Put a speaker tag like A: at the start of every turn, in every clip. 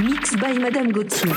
A: Mix by Madame Gauthier.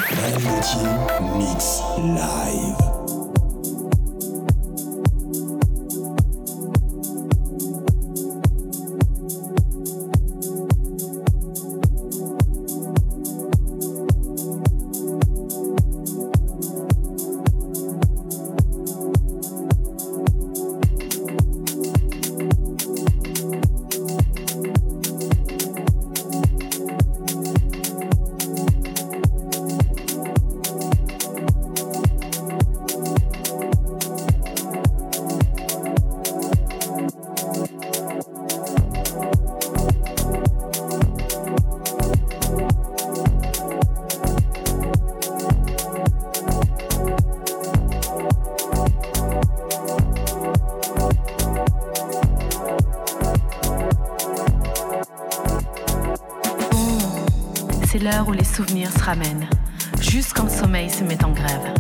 B: Juste quand le sommeil se met en grève.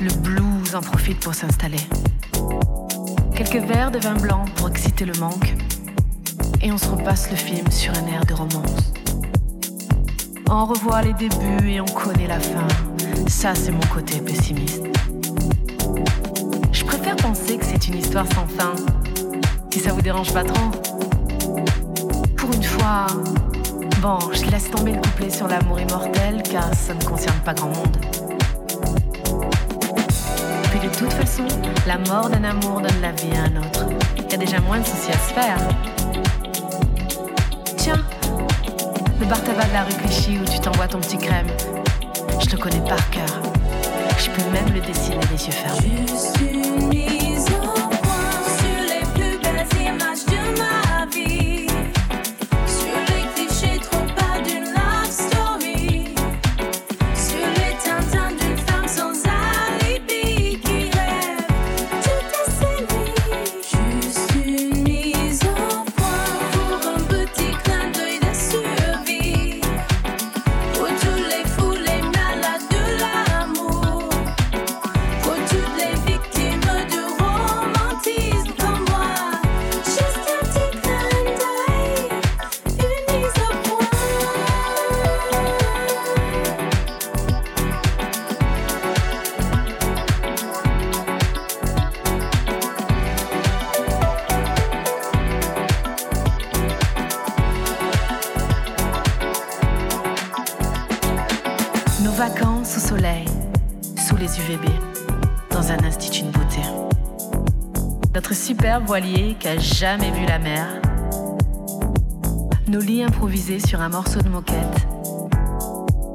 B: Le blues en profite pour s'installer. Quelques verres de vin blanc pour exciter le manque. Et on se repasse le film sur un air de romance. On revoit les débuts et on connaît la fin. Ça, c'est mon côté pessimiste. Je préfère penser que c'est une histoire sans fin. Si ça vous dérange pas trop. Pour une fois, Bon, je laisse tomber le couplet sur l'amour immortel car ça ne concerne pas grand monde. Puis de toute façon, la mort d'un amour donne la vie à un autre. Il y a déjà moins de soucis à se faire. Tiens, le bar tabac de la rue Clichy où tu t'envoies ton petit crème, je le connais par cœur. Je peux même le dessiner les yeux
C: fermés.
B: Voilier qui a jamais vu la mer. Nos lits improvisés sur un morceau de moquette.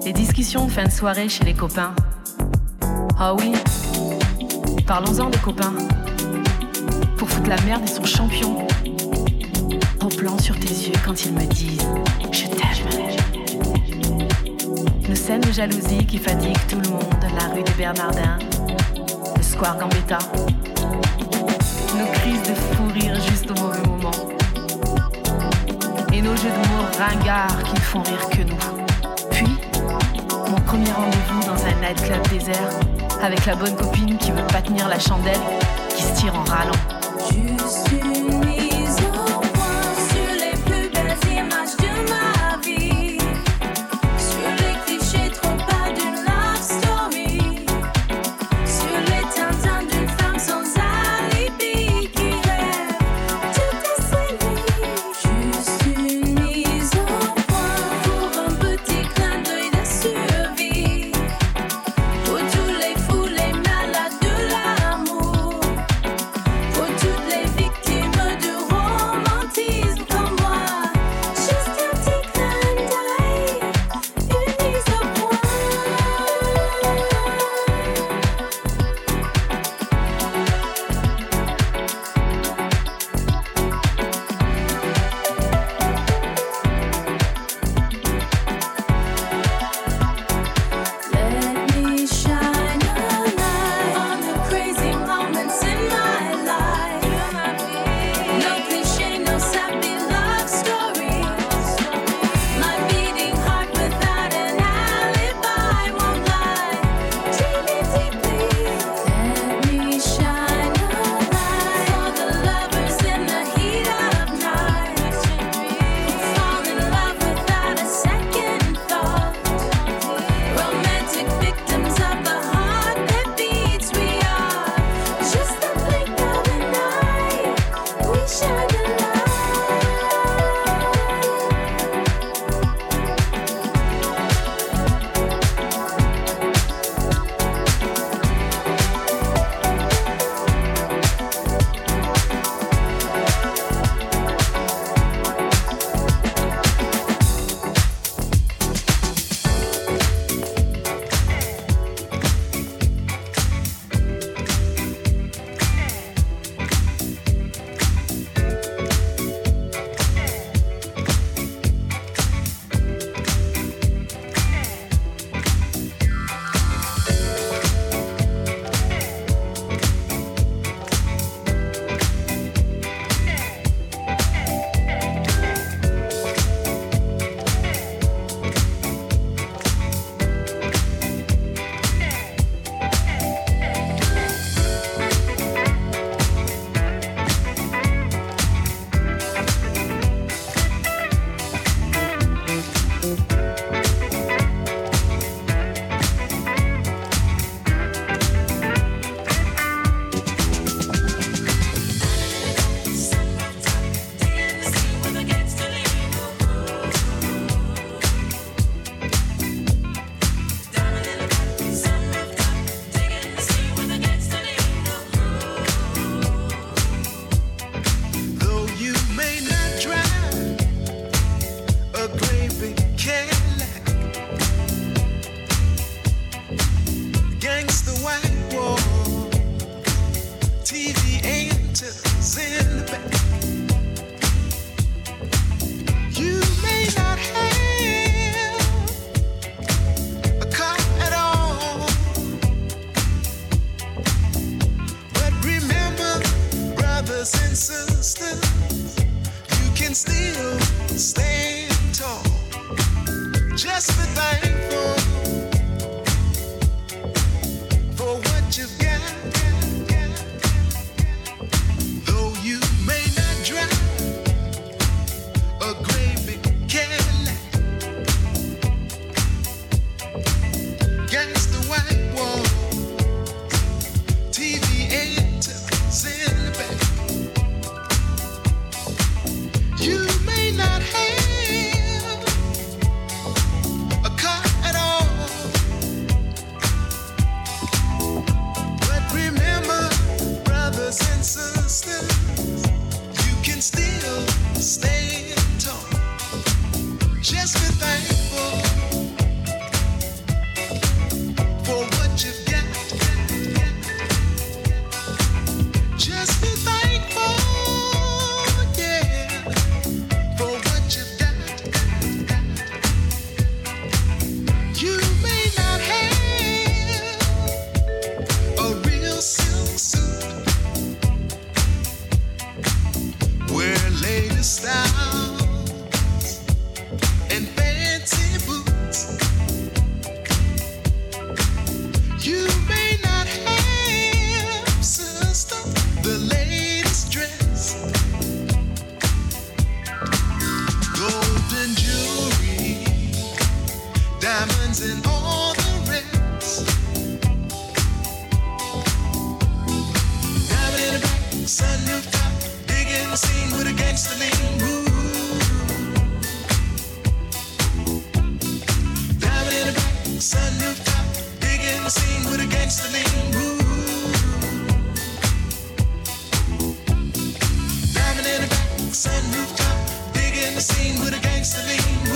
B: Les discussions de fin de soirée chez les copains. Ah oui, parlons-en des copains. Pour foutre la merde, ils sont champions. Au plan sur tes yeux quand ils me disent Je t'aime. Nos scènes de jalousie qui fatiguent tout le monde, la rue des Bernardins, le square Gambetta nos crises de fou rire juste au mauvais moment. Et nos jeux de mots ringards qui ne font rire que nous. Puis, mon premier rendez-vous dans un nightclub désert, avec la bonne copine qui veut pas tenir la chandelle, qui se tire en râlant.
D: next to me.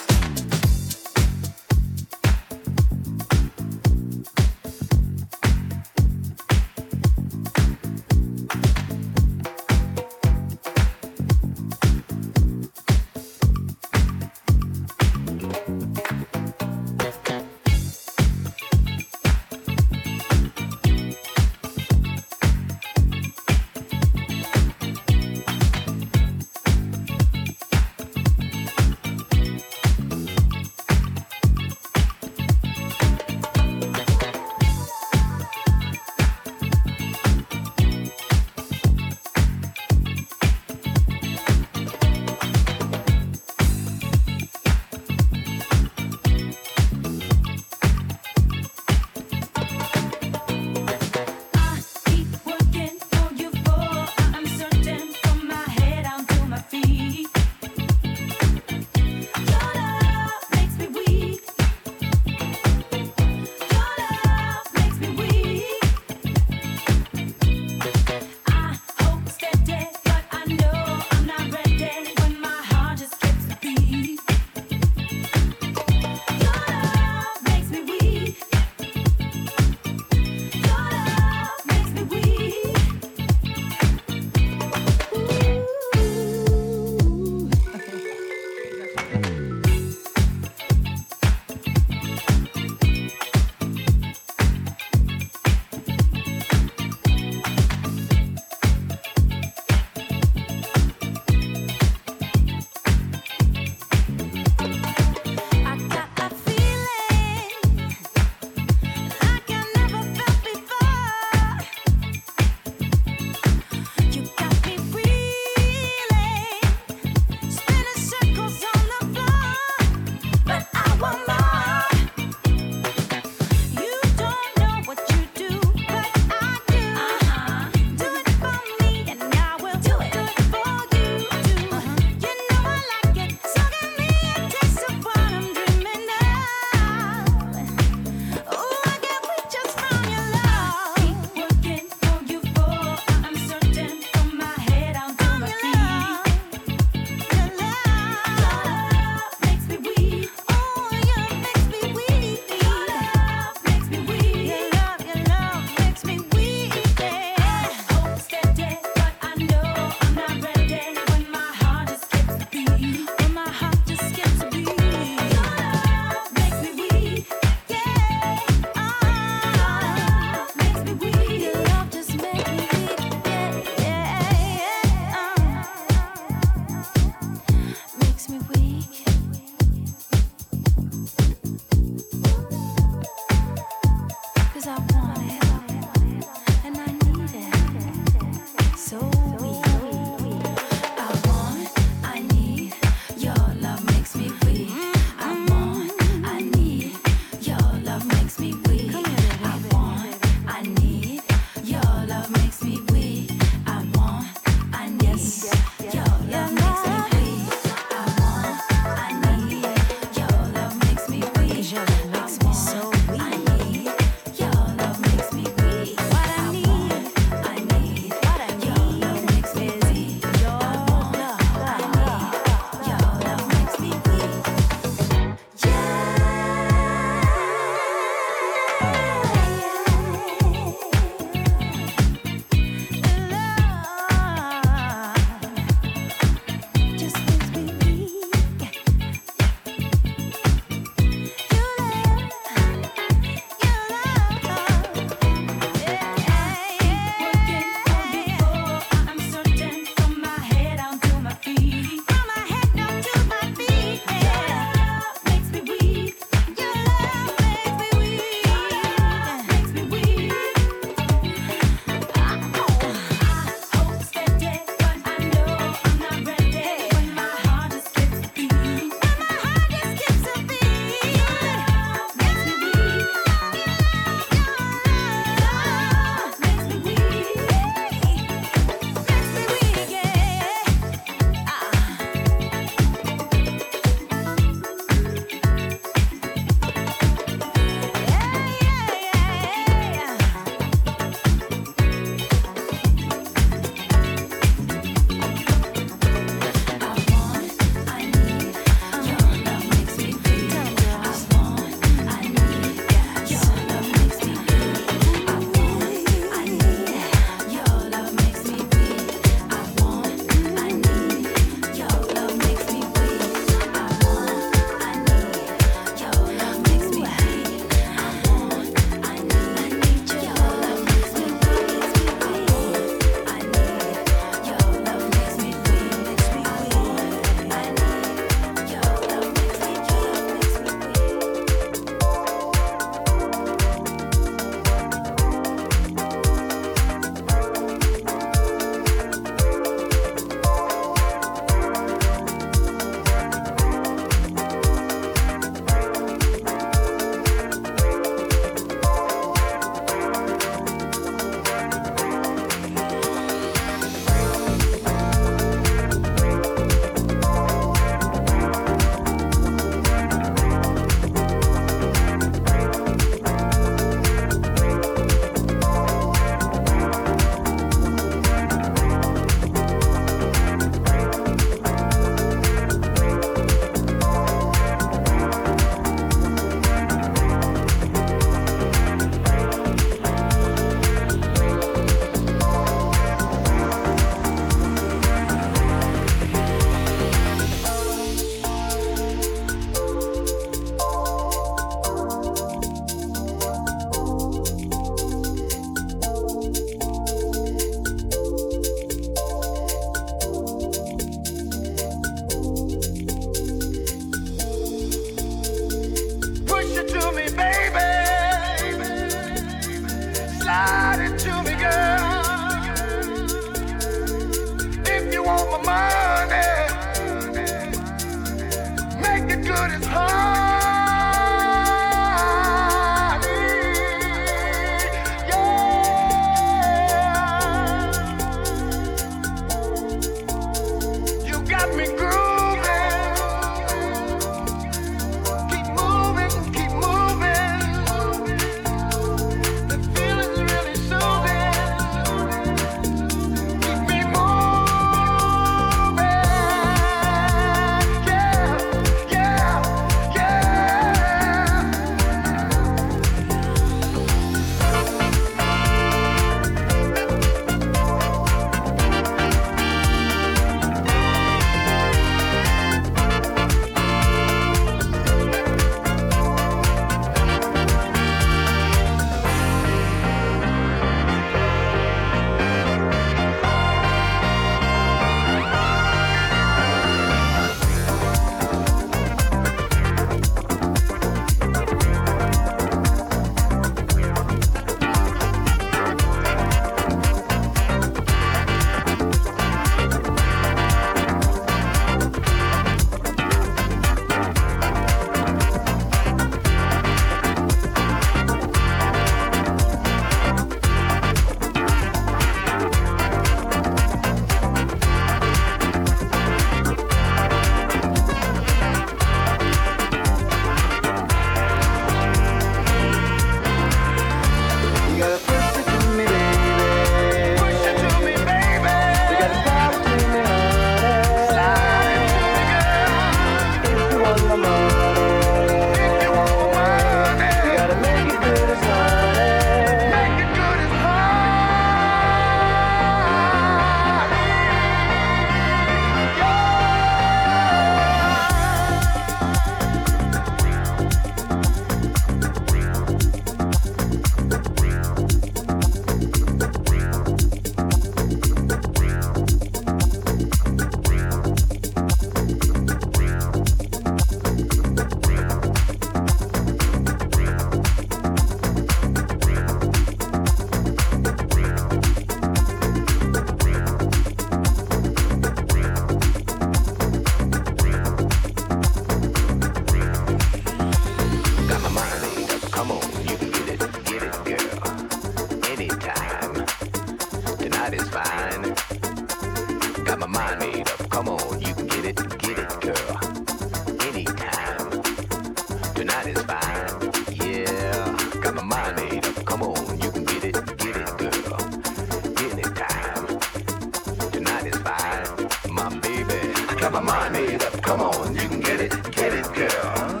E: Come on, you can get it, get it, girl.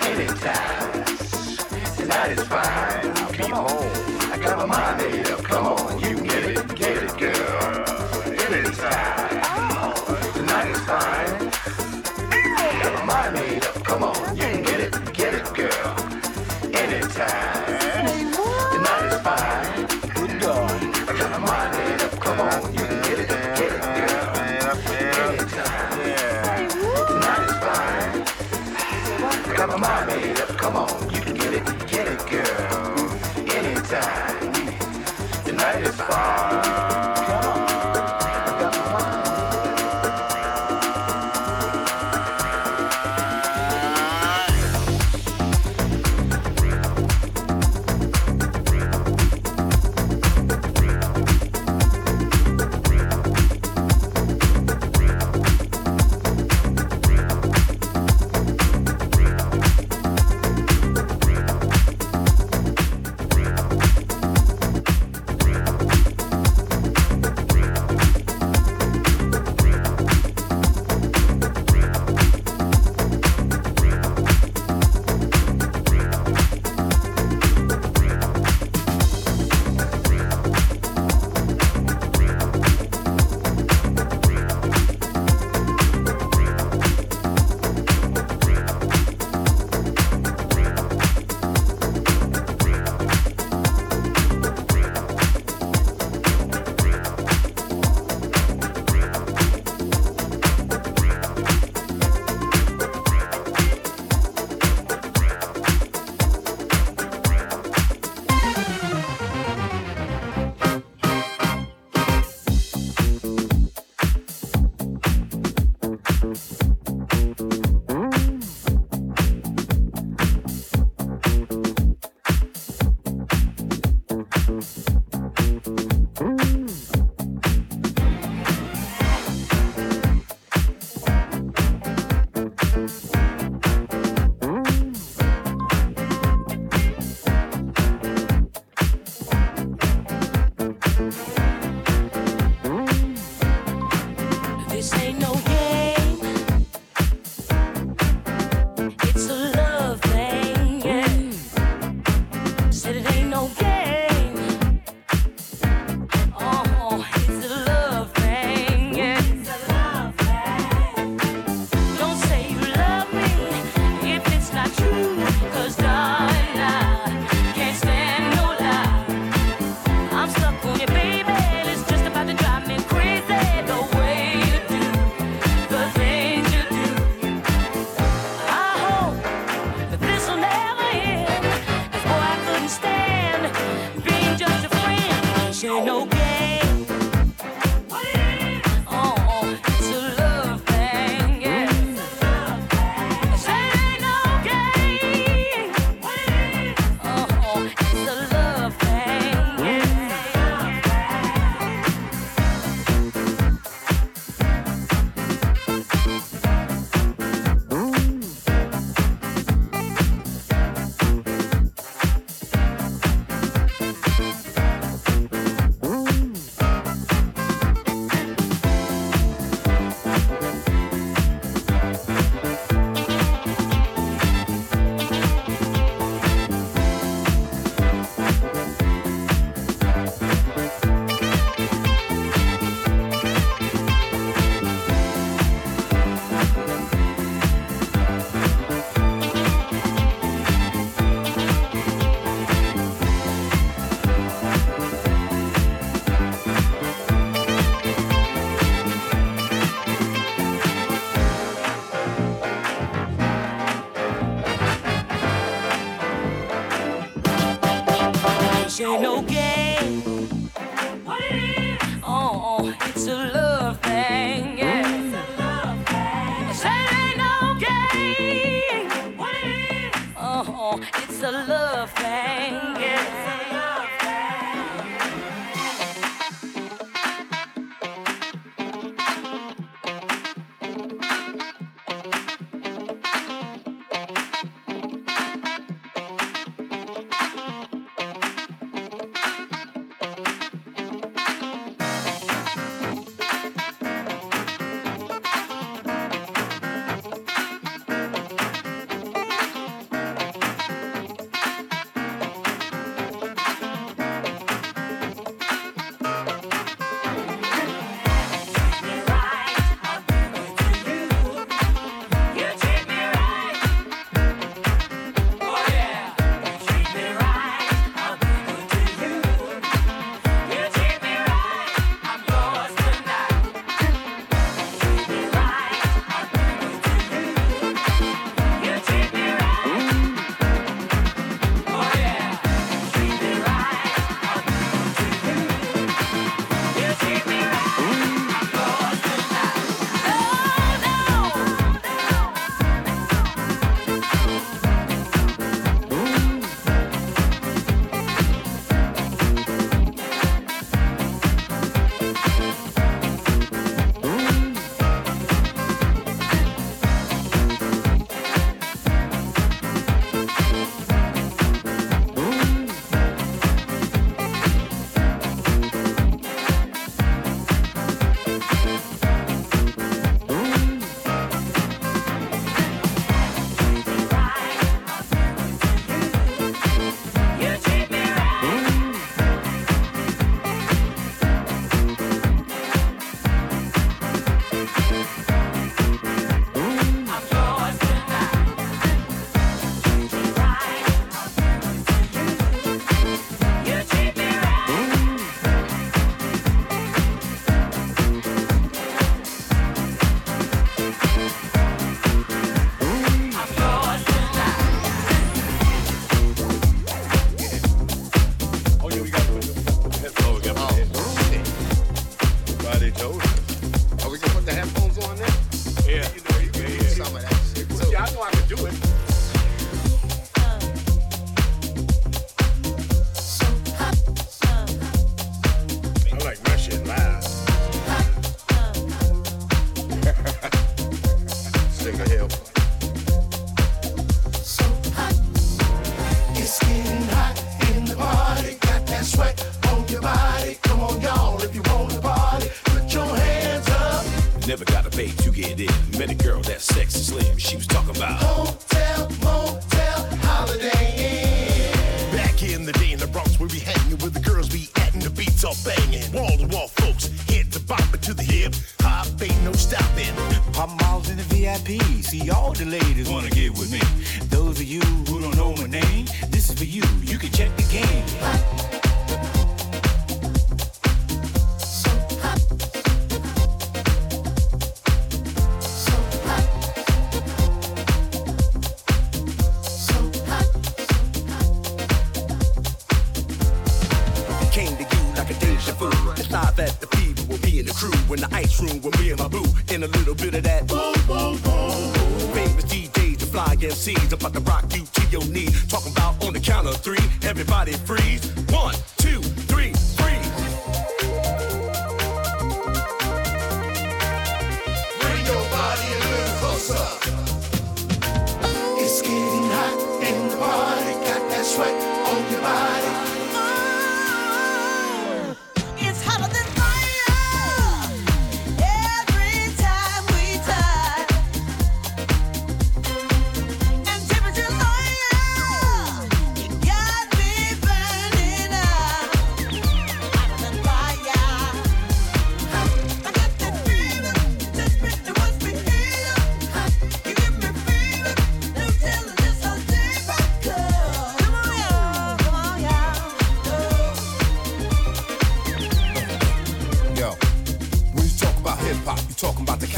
E: get Anytime. Tonight is fine. People, I got my mind made up. Come on, you
C: oh, it's a love thing. It's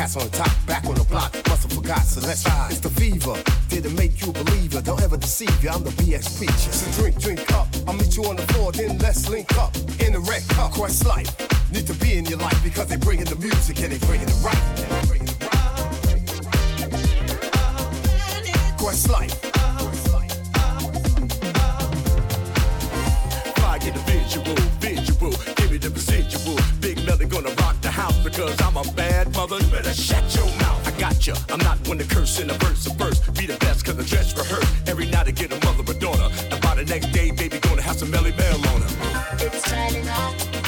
F: the top, back on the block, muscle forgot, select size. The fever, didn't make you a believer. Don't ever deceive you, I'm the BX preacher. So drink, drink up I'll meet you on the floor, then let's link up in the red cup. Quest life need to be in your life because they bringing the music and they bringing it right. Quest life.
G: I get the visual, visual, give me the residual. Big Melly gonna rock house because I'm a bad mother. You better shut your mouth. I got you. I'm not one to curse in a verse of verse. Be the best cause I dress her. Every night I get a mother or daughter. And by the next day, baby, gonna have some Melly Mel on her.
H: It's turning hot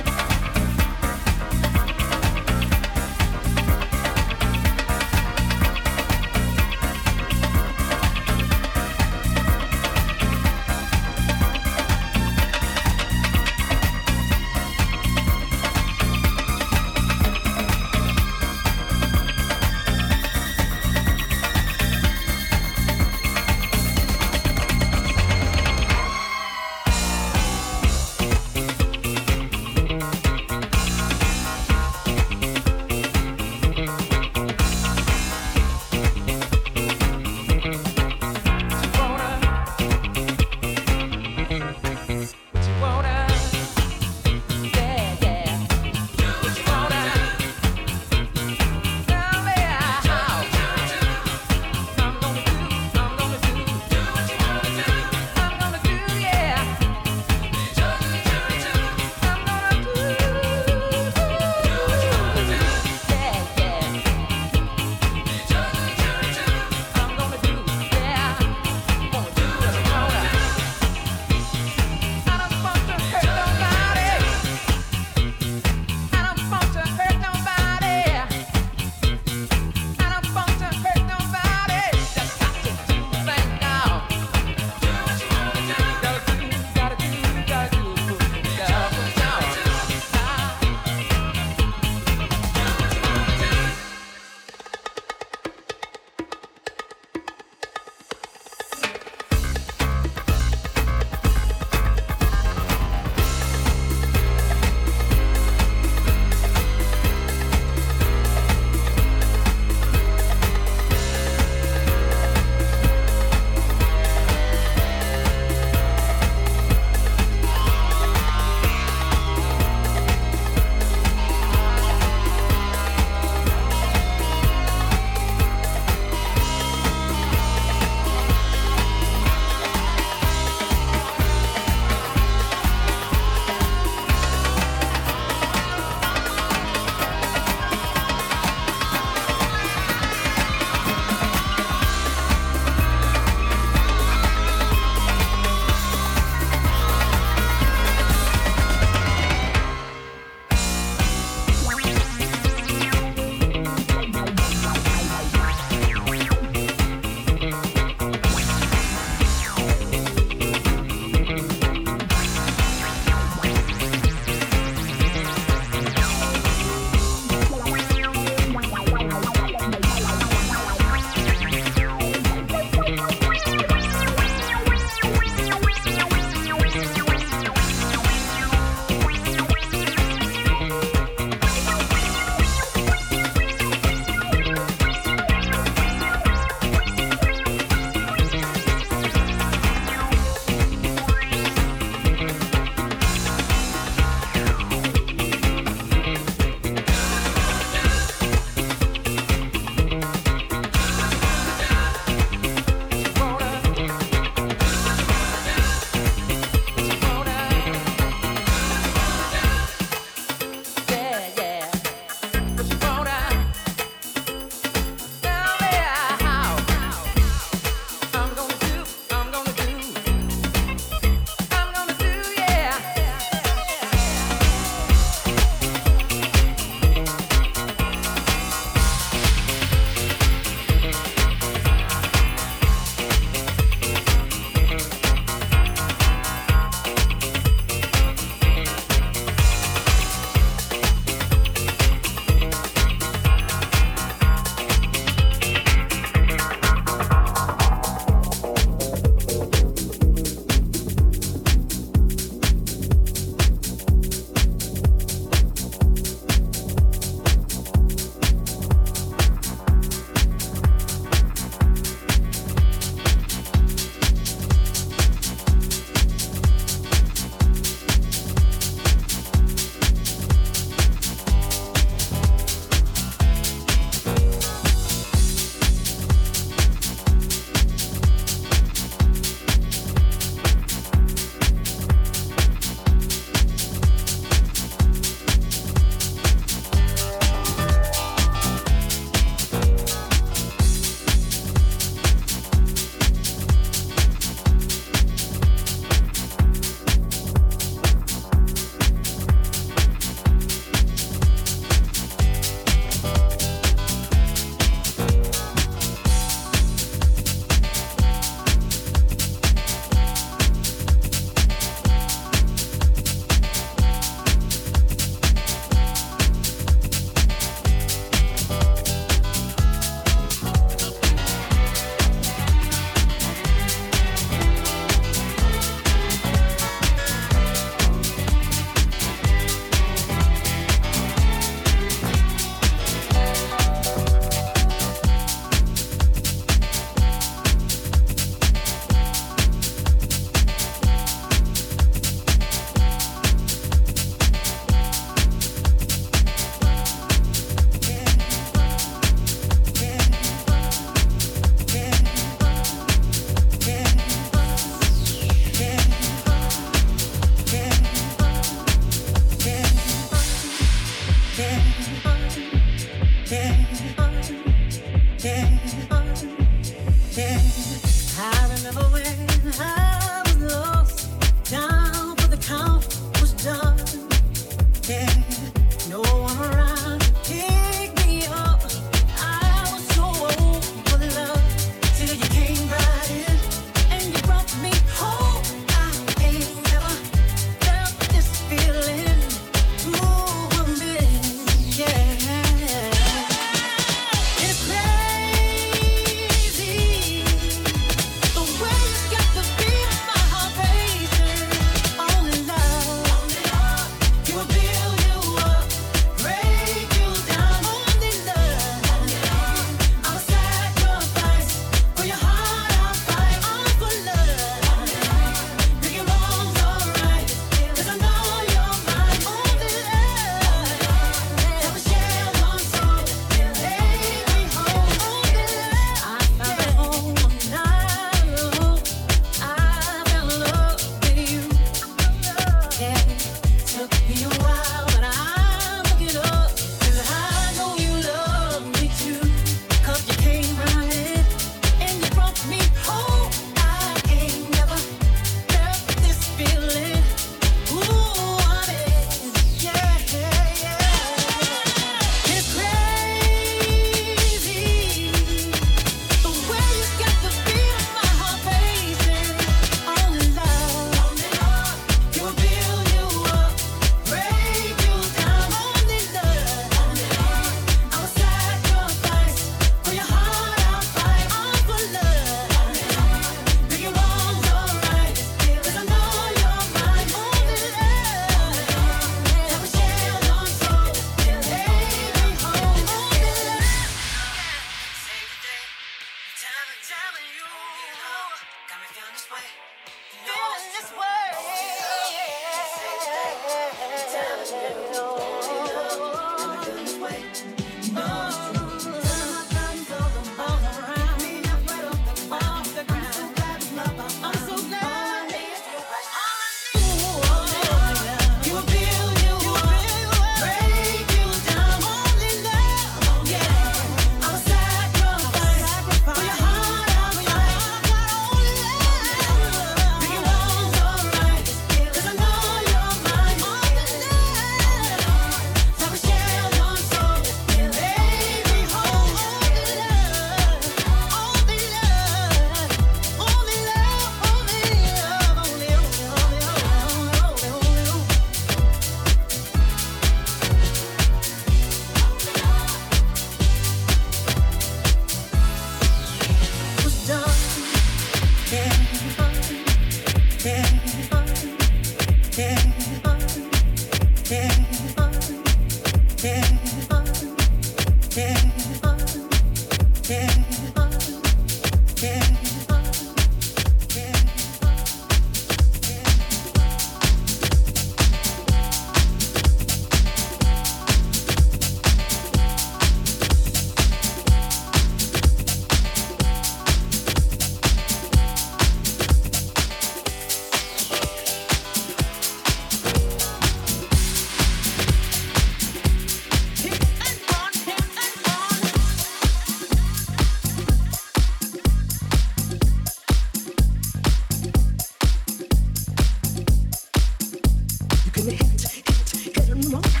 I: Can you hit, hit, get him?